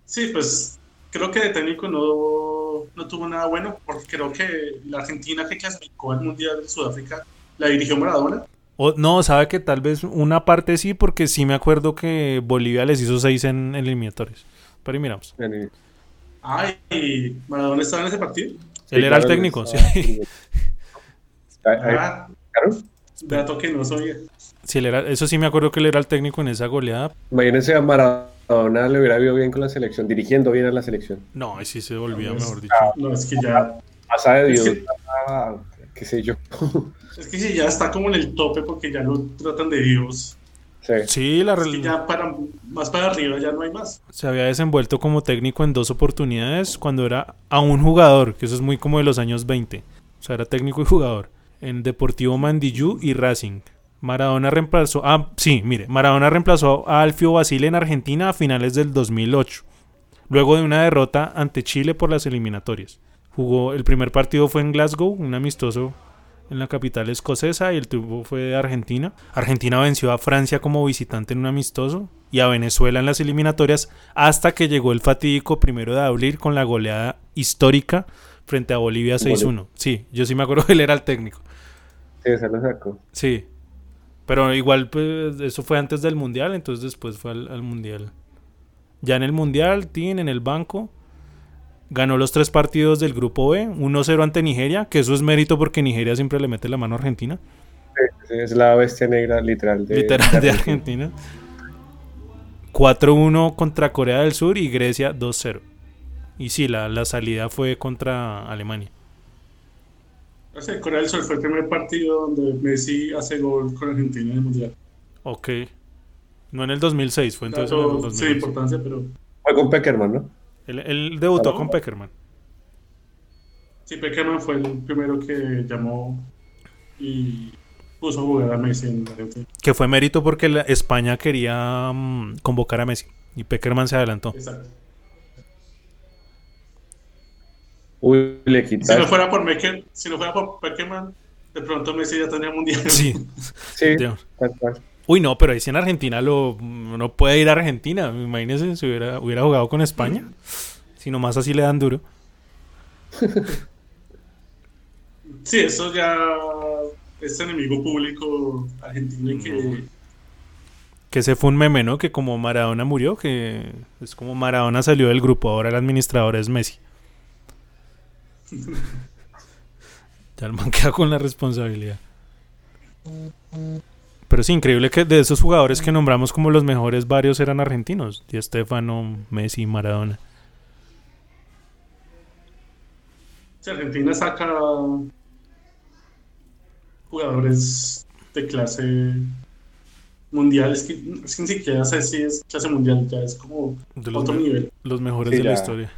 Sí, pues creo que de técnico no, no tuvo nada bueno, porque creo que la Argentina que clasificó al Mundial de Sudáfrica la dirigió Maradona. O, no, sabe que tal vez una parte sí, porque sí me acuerdo que Bolivia les hizo seis en, en eliminatorios. Pero ahí miramos. Sí, Ay, ¿y Maradona estaba en ese partido. Él era el técnico, sí. Ahí- Ah, claro. dato que no sabía. Sí, él era, eso sí me acuerdo que él era el técnico en esa goleada. Imagínense a Maradona le hubiera ido bien con la selección, dirigiendo bien a la selección. No, ahí sí se volvía, No, es- mejor dicho. No, es que ya, Pasa de Es Dios, que- ah, qué sé yo. es que sí, ya está como en el tope porque ya lo tratan de Dios. Sí. Sí, la Es que real- ya para, más para arriba ya no hay más. se había desenvuelto como técnico en dos oportunidades cuando era a un jugador, que eso es muy como de los años 20. O sea, era técnico y jugador. En Deportivo Mandillú y Racing. Maradona reemplazó. Ah, sí, mire. Maradona reemplazó a Alfio Basile en Argentina a finales del 2008. Luego de una derrota ante Chile por las eliminatorias. Jugó. El primer partido fue en Glasgow, un amistoso en la capital escocesa y el triunfo fue de Argentina. Argentina venció a Francia como visitante en un amistoso y a Venezuela en las eliminatorias hasta que llegó el fatídico primero de abril con la goleada histórica frente a Bolivia 6-1. Sí, yo sí me acuerdo que él era el técnico. Sí, se lo sacó. Sí. Pero igual pues eso fue antes del mundial, entonces después fue al, al mundial. Ya en el mundial, Tin en el banco ganó los tres partidos del grupo B, 1-0 ante Nigeria, que eso es mérito porque Nigeria siempre le mete la mano a Argentina. Es la bestia negra literal de, literal de Argentina. 4-1 contra Corea del Sur y Grecia 2-0. Y sí, la, la salida fue contra Alemania. Sea, Corea del Sur fue el primer partido donde Messi hace gol con Argentina en el Mundial. Ok. No en el 2006, fue entonces en el Dato 2006. sin importancia, pero Fue con Peckerman, ¿no? Él, él debutó con. Peckerman. sí, Peckerman fue el primero que llamó y puso a jugar a Messi en Argentina. Que fue mérito porque la- España quería mm, convocar a Messi y Peckerman se adelantó. Exacto. Uy, le Si quita. no fuera por Mecker, si no fuera por Peckerman, de pronto Messi ya tenía mundial. Sí. Sí, Dios. tal cual. Uy, no, pero ahí sí en Argentina lo, no puede ir a Argentina. Imagínense si hubiera, hubiera jugado con España. Si nomás así le dan duro. Sí, eso ya es enemigo público argentino que Que ese fue un meme, ¿no? Que como Maradona murió, que es como Maradona salió del grupo, ahora el administrador es Messi. ya el man queda con la responsabilidad. Pero es increíble que de esos jugadores que nombramos como los mejores, varios eran argentinos. Di Stefano, Messi, Maradona. si Argentina saca jugadores de clase mundial, es que, es que ni siquiera sé si es clase mundial, ya es como De los, otro nivel. los mejores Sí, de la historia.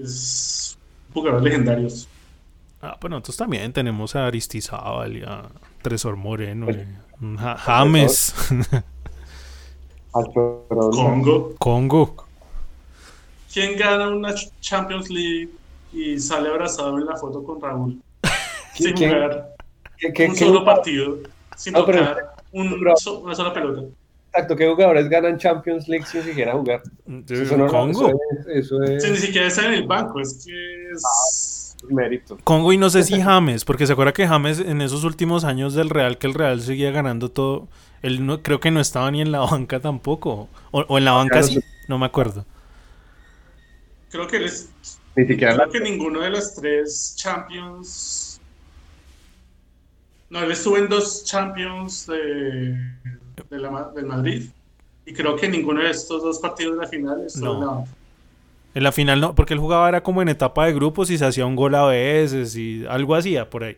Es jugadores legendarios. Ah, pero nosotros también tenemos a Aristizábal y a Tresor Moreno, Pues, y a Ja- James, Ah. Congo. Congo. ¿Quién gana una Ch- Champions League y sale abrazado en la foto con Raúl? Sin ¿Quién? jugar ¿Qué, qué- un qué solo partido, sin No, pero- tocar un pero- so- una sola pelota. Exacto, ¿qué jugadores ganan Champions League sin siquiera jugar? Eso no- Congo. Eso es, eso es Sí, ni siquiera está en el banco, es que es... mérito. Congo y no sé si James, porque se acuerda que James en esos últimos años del Real, que el Real seguía ganando todo, él no, creo que no estaba ni en la banca tampoco. O, o en la banca Claro, sí, no me acuerdo. Creo que él es- Ni siquiera creo la- que ninguno de los tres Champions... No, él estuvo en dos Champions de, de la del Madrid y creo que ninguno de estos dos partidos de la final estuvo No. en la banca. En la final no, porque él jugaba era como en etapa de grupos y se hacía un gol a veces y algo hacía por ahí.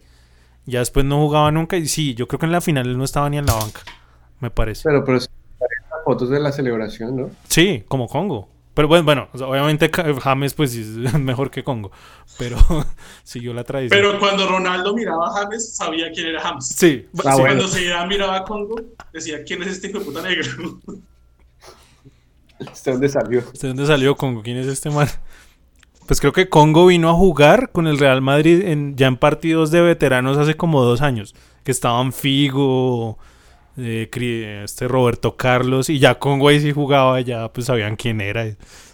Ya después no jugaba nunca y sí, yo creo que en la final él no estaba ni en la banca, me parece. Pero, pero fotos de la celebración, ¿no? Sí, como Congo. Pero bueno, bueno, o sea, obviamente James pues sí es mejor que Congo, pero siguió la tradición. Pero cuando Ronaldo miraba a James, sabía quién era James. sí, Ah, sí, bueno. Cuando Zidane miraba a Congo, decía, ¿quién es este hijo de puta negro? ¿De dónde salió? ¿De dónde salió Congo? ¿Quién es este man? Pues creo que Congo vino a jugar con el Real Madrid en, ya en partidos de veteranos hace como dos años. Que estaban Figo, eh, este Roberto Carlos, y ya Congo ahí sí jugaba, ya pues sabían quién era,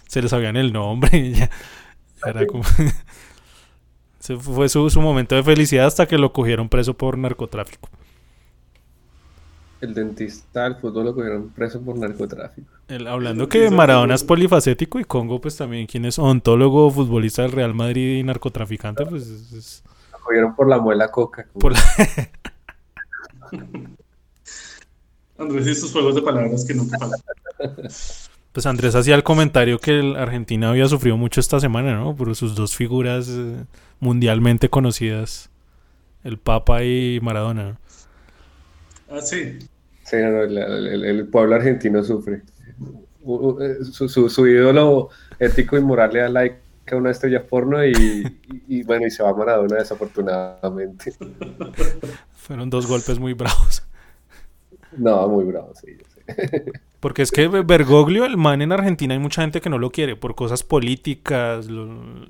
se les sabían el nombre, y ya era como... Ese fue su, su momento de felicidad hasta que lo cogieron preso por narcotráfico. El dentista del fútbol lo cogieron preso por narcotráfico. El- hablando que Maradona es polifacético y Congo pues también, quien es odontólogo, futbolista del Real Madrid y narcotraficante, pues es- Lo cogieron por la muela coca. como- por la- Andrés y sus juegos de palabras que nunca faltan. Pues Andrés hacía el comentario que el Argentina había sufrido mucho esta semana, ¿no? Por sus dos figuras eh, mundialmente conocidas, el Papa y Maradona. ¿no? Ah, sí. Sí, no, el, el- el pueblo argentino sufre. Eh, Su, su- su ídolo ético y moral le da like a una estrella porno y, y- y, bueno, y se va a Maradona desafortunadamente. Fueron dos golpes muy bravos. No, muy bravo, sí. yo sé. Porque es que Bergoglio, el man en Argentina, hay mucha gente que no lo quiere por cosas políticas. lo-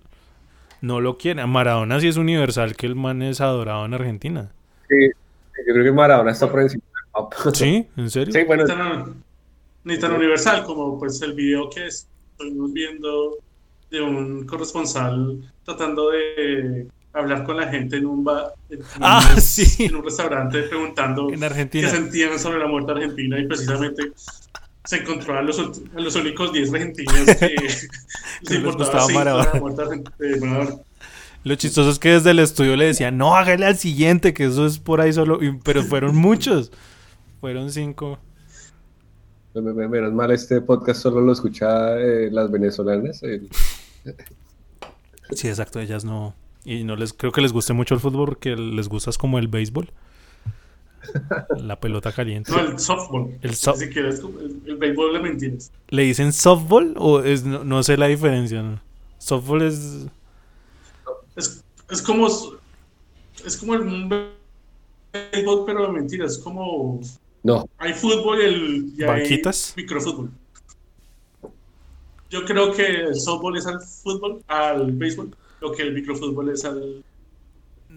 no lo quiere. A Maradona sí es universal que el man es adorado en Argentina. Sí, yo creo que Maradona está por encima del Papa. ¿Sí? ¿En serio? Sí, bueno, Ni tan, ni tan universal como pues el video que estuvimos viendo de un corresponsal tratando de hablar con la gente en un bar, en, Ah, un, sí. en un restaurante preguntando En qué sentían sobre la muerte argentina y precisamente se encontró a los, a los únicos 10 argentinos que les les importaba la muerte de Maradona. Lo chistoso es que desde el estudio le decían, no, hágale al siguiente, que eso es por ahí solo. y- pero fueron muchos. Fueron cinco. me- me- menos mal este podcast solo lo escucha eh, las venezolanas. Sí, exacto, ellas no. Y no les creo que les guste mucho el fútbol porque les gusta es como el béisbol. La pelota caliente. No, el softball. El soft- Ni siquiera es como el, el béisbol de mentiras. ¿Le dicen softball o es no, no sé la diferencia? ¿no? Softball es Es, es como es como el béisbol, pero mentira, es como No, hay fútbol y, el, y hay ¿Banquitas? microfútbol. Yo creo que el softball es al fútbol, al béisbol, lo que el microfútbol es al...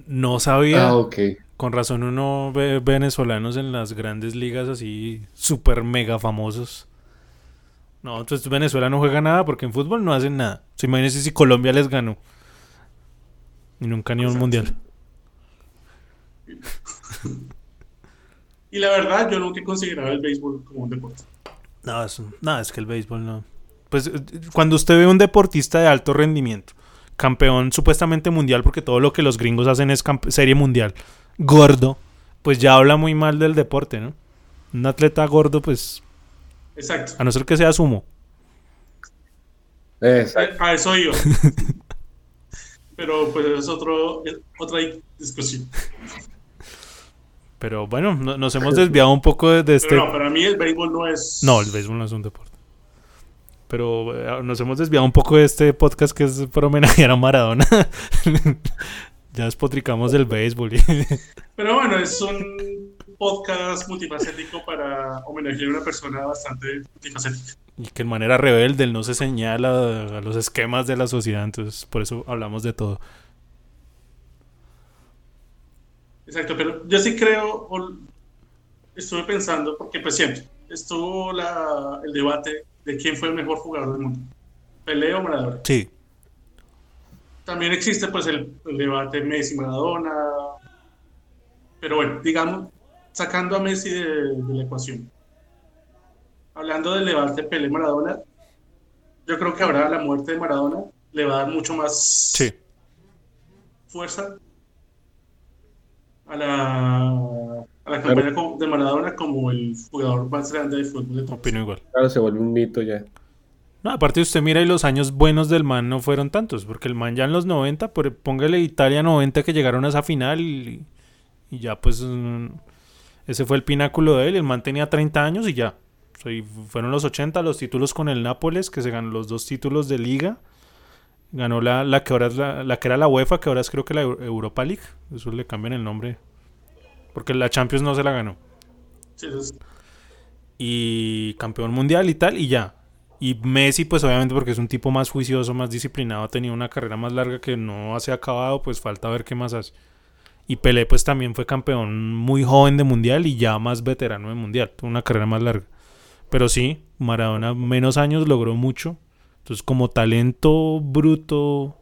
No sabía. ah, ok. Con razón uno ve venezolanos en las grandes ligas así súper mega famosos. No, entonces Venezuela no juega nada porque en fútbol no hacen nada. Se imagínense si Colombia les ganó. Y nunca ni un Exacto. mundial. Y la verdad, yo nunca he considerado el béisbol como un deporte. No, es, no, es que el béisbol no. Pues eh, cuando usted ve un deportista de alto rendimiento, campeón supuestamente mundial, porque todo lo que los gringos hacen es serie mundial, gordo, pues ya habla muy mal del deporte, ¿no? Un atleta gordo, pues, Exacto. a no ser que sea sumo. Exacto. A eso iba. Pero pues es otro, es otra discusión. Pero bueno, no- nos hemos desviado un poco de, de este... Pero no, para mí el béisbol no es... No, el béisbol no es un deporte. Pero eh, nos hemos desviado un poco de este podcast que es por homenajear a Maradona. ya despotricamos del béisbol. Pero bueno, es un podcast multifacético para homenajear a una persona bastante multifacética. y que en manera rebelde él no se señala a los esquemas de la sociedad. Entonces, por eso hablamos de todo. Exacto, pero yo sí creo, estuve pensando, porque pues siempre estuvo la, el debate de quién fue el mejor jugador del mundo, Pelé o Maradona. Sí, También existe pues el, el debate Messi-Maradona, pero bueno, digamos, sacando a Messi de, de la ecuación. Hablando del debate Pelé-Maradona, yo creo que ahora la muerte de Maradona le va a dar mucho más sí. fuerza a la, a la campaña de Maradona como el jugador más grande de fútbol de todos. Opino igual. Claro, se vuelve un mito ya. No, aparte usted mira y los años buenos del man no fueron tantos, porque el man ya en los 90, por, póngale Italia 90 que llegaron a esa final y, y ya pues mm, ese fue el pináculo de él, el man tenía 30 años y ya. O sea, y fueron los 80 los títulos con el Nápoles, que se ganó los dos títulos de liga. Ganó la, la que ahora es la, la que era la UEFA, que ahora es creo que la Eu- Europa League. Eso le cambian el nombre. Porque la Champions no se la ganó Sí, y campeón mundial y tal, y ya. Y Messi, pues obviamente porque es un tipo más juicioso, más disciplinado, ha tenido una carrera más larga que no se ha acabado, pues falta ver qué más hace. Y Pelé, pues también fue campeón muy joven de mundial y ya más veterano de mundial, tuvo una carrera más larga. Pero sí, Maradona menos años logró mucho. Entonces, como talento bruto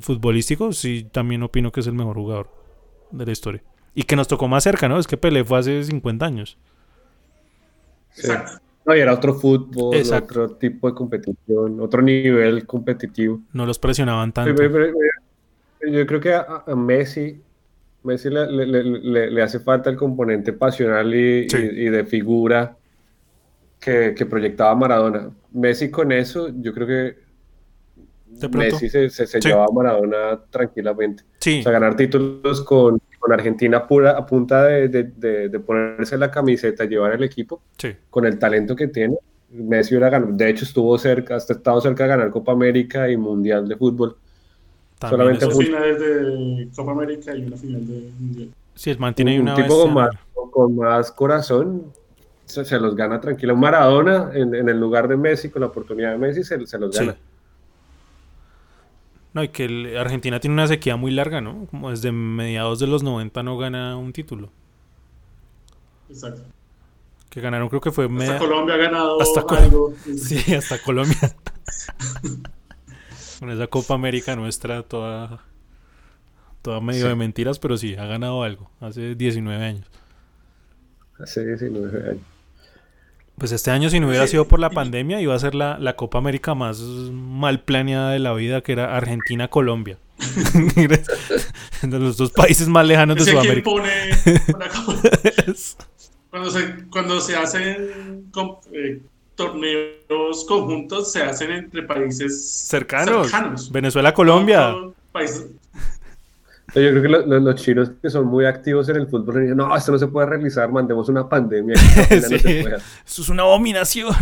futbolístico, sí, también opino que es el mejor jugador de la historia. Y que nos tocó más cerca, ¿no? Es que Pelé fue hace 50 años. Sí. No, y era otro fútbol, Exacto. otro tipo de competición, otro nivel competitivo. No los presionaban tanto. Pero- pero- pero Yo creo que a, a Messi, Messi le, le- le- le- le hace falta el componente pasional y, Sí. y- y de figura que, que proyectaba Maradona. Messi con eso, yo creo que. Messi se, se, se Sí. llevaba a Maradona tranquilamente. Sí, O sea, ganar títulos con, con Argentina pura, a punta de, de- de- de ponerse la camiseta, llevar el equipo, sí. con el talento que tiene. Messi hubiera ganado, de hecho estuvo cerca, hasta estado cerca de ganar Copa América y Mundial de Fútbol. También Solamente Dos finales de Copa América y una final de Mundial. sí, el man tiene ahí un una tipo con más, con más corazón se, se los gana tranquilo. Maradona, en, en el lugar de Messi, con la oportunidad de Messi, se, se los Sí. No, y que el- Argentina tiene una sequía muy larga, ¿no? Como desde mediados de los 90 no gana un título. Exacto. Que ganaron creo que fue Hasta media- Colombia ha ganado Hasta Col- algo. Sí, hasta Colombia. Con esa Copa América nuestra toda toda medio Sí. de mentiras, pero sí, ha ganado algo hace 19 años. Hace 19 años. Pues este año si no hubiera Sí. sido por la pandemia iba a ser la, la Copa América más mal planeada de la vida, que era Argentina-Colombia. los dos países más lejanos de Sudamérica. pone una Copa- cuando se cuando se hacen eh, torneos conjuntos se hacen entre países cercanos. cercanos. Venezuela-Colombia. Países- Yo creo que lo- lo- los chinos que son muy activos en el fútbol dicen, no, esto no se puede realizar, mandemos una pandemia. no se puede. Eso es una abominación.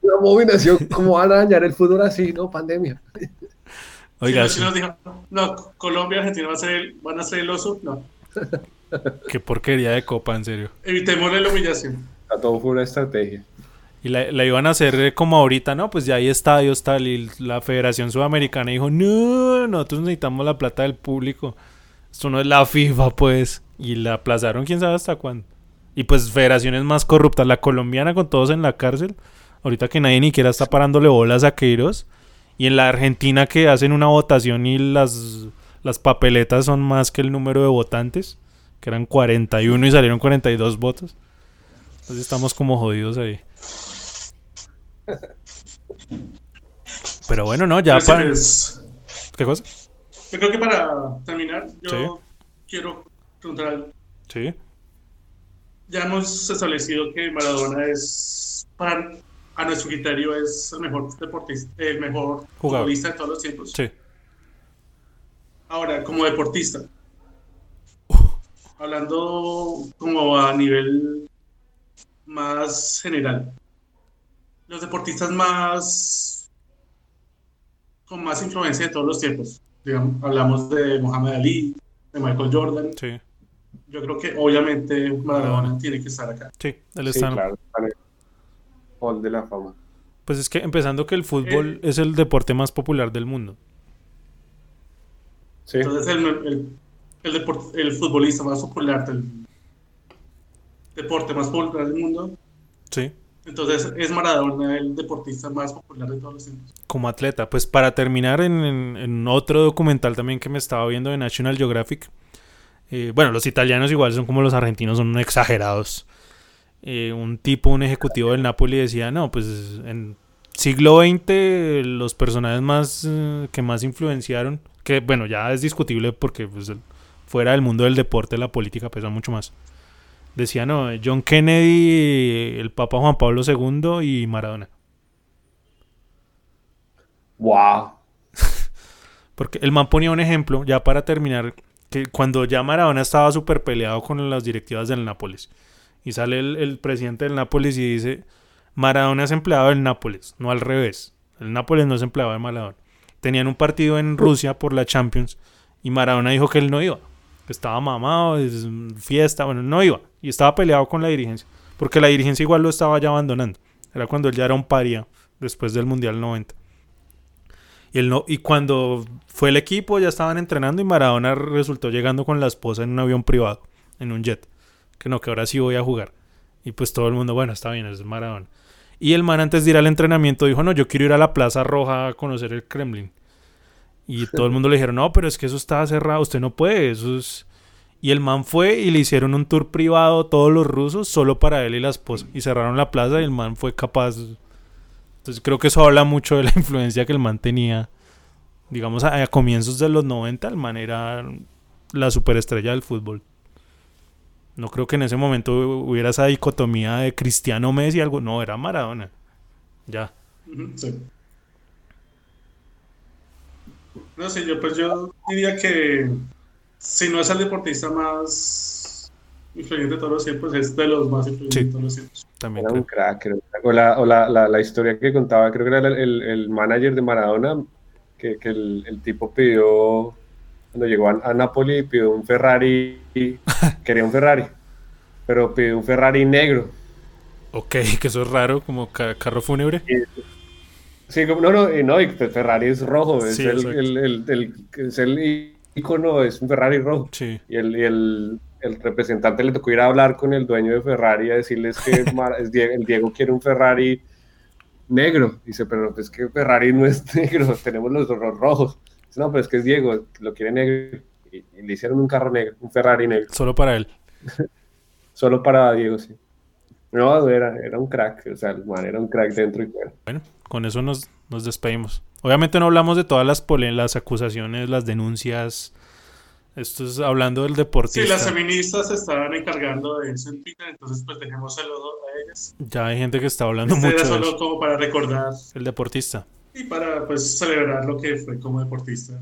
Una abominación, ¿cómo van a dañar el fútbol así? No, pandemia. Oiga, los chinos dijeron, no, Colombia y Argentina van a ser el, van a ser el oso, no. Qué porquería de copa, en serio. Evitémosle la humillación. A todo fue una estrategia. Y la, la iban a hacer eh, como ahorita, ¿no? Pues ya hay estadios tal y la Federación Sudamericana dijo, no, nosotros necesitamos la plata del público. Esto no es la FIFA, pues. Y la aplazaron quién sabe hasta cuándo. Y pues federaciones más corruptas, la colombiana con todos en la cárcel. Ahorita que nadie ni siquiera está parándole bolas a Queiroz. Y en la Argentina que hacen una votación y las, las papeletas son más que el número de votantes. Que eran 41 y salieron 42 votos. Entonces estamos como jodidos ahí. Pero bueno, no, ya para... Entonces, ¿Qué cosa? yo creo que para terminar, yo Sí. quiero preguntar algo. Sí. Ya hemos establecido que Maradona es, para, a nuestro criterio, es el mejor deportista, el mejor Jugador. futbolista de todos los tiempos. Sí. Ahora, como deportista, hablando como a nivel más general, los deportistas más con más influencia de todos los tiempos, digamos, hablamos de Muhammad Ali, de Michael Jordan, Sí. yo creo que obviamente Maradona tiene que estar acá. Sí, él Sí, está. claro. está en el Hall de la fama. Pues es que empezando que el fútbol es el deporte más popular del mundo. Sí. Entonces, el, el, el, deport- el futbolista más popular del deporte más popular del mundo, Sí. Entonces es Maradona el deportista más popular de todos los tiempos. Como atleta. Pues para terminar en, otro documental también que me estaba viendo de National Geographic. eh, bueno, los italianos igual son como los argentinos, son exagerados. Eh, un tipo, un ejecutivo del Napoli decía, no, pues en siglo XX los personajes más eh, que más influenciaron, que bueno, ya es discutible porque pues, fuera del mundo del deporte la política pesa mucho más. Decía, no, John Kennedy, el Papa Juan Pablo II y Maradona. Wow. Porque el man ponía un ejemplo, ya para terminar, que cuando ya Maradona estaba súper peleado con las directivas del Nápoles. Y sale el, el presidente del Nápoles y dice, Maradona es empleado del Nápoles, no al revés. El Nápoles no es empleado de Maradona. Tenían un partido en Rusia por la Champions y Maradona dijo que él no iba. Estaba mamado, es fiesta, bueno, no iba. Y estaba peleado con la dirigencia. Porque la dirigencia igual lo estaba ya abandonando. Era cuando él ya era un paria después del Mundial 90. Y, él no, y cuando fue el equipo ya estaban entrenando y Maradona resultó llegando con la esposa en un avión privado, en un jet. Que no, que ahora sí voy a jugar. Y pues todo el mundo, bueno, está bien, es Maradona. Y el man antes de ir al entrenamiento dijo, no, yo quiero ir a la Plaza Roja a conocer el Kremlin. Y todo el mundo le dijeron, no, pero es que eso está cerrado, usted no puede, eso es... Y el man fue y le hicieron un tour privado todos los rusos solo para él y la esposa. Y cerraron la plaza y el man fue capaz... Entonces creo que eso habla mucho de la influencia que el man tenía. Digamos, a, a comienzos de los 90 el man era la superestrella del fútbol. No creo que en ese momento hubiera esa dicotomía de Cristiano Messi algo. No, era Maradona. Ya. Sí. No sé, yo pues yo diría que si no es el deportista más influyente de todos los tiempos, es de los más influyentes Sí. de todos los tiempos. También Era un creo. crack. crack. O, la, o la, la, la historia que contaba, creo que era el, el, el manager de Maradona, que, que el, el tipo pidió, cuando llegó a, a Napoli, pidió un Ferrari, quería un Ferrari, pero pidió un Ferrari negro. Ok, que eso es raro, como ca- carro fúnebre. Sí, como- no, no, y no, y pues Ferrari es rojo, es, Sí, el, el, el, es el icono, es un Ferrari rojo. Sí. Y el, y el, el representante le tocó ir a hablar con el dueño de Ferrari a decirles que el Diego quiere un Ferrari negro. Dice, pero es que Ferrari no es negro, tenemos los ro- rojos. Dice, no, pero es que es Diego, lo quiere negro. Y, y le hicieron un carro negro, un Ferrari negro, Solo para él. solo para Diego, sí. No, era, era un crack, o sea, el man era un crack dentro y fuera. Bueno, con eso nos, nos despedimos. Obviamente no hablamos de todas las, las acusaciones, las denuncias. Esto es hablando del deportista. Sí, las feministas se estaban encargando de eso en Twitter, entonces pues dejémoselo a ellas. Ya hay gente que está hablando Este era mucho de solo eso. como para recordar El deportista. y para pues celebrar lo que fue como deportista.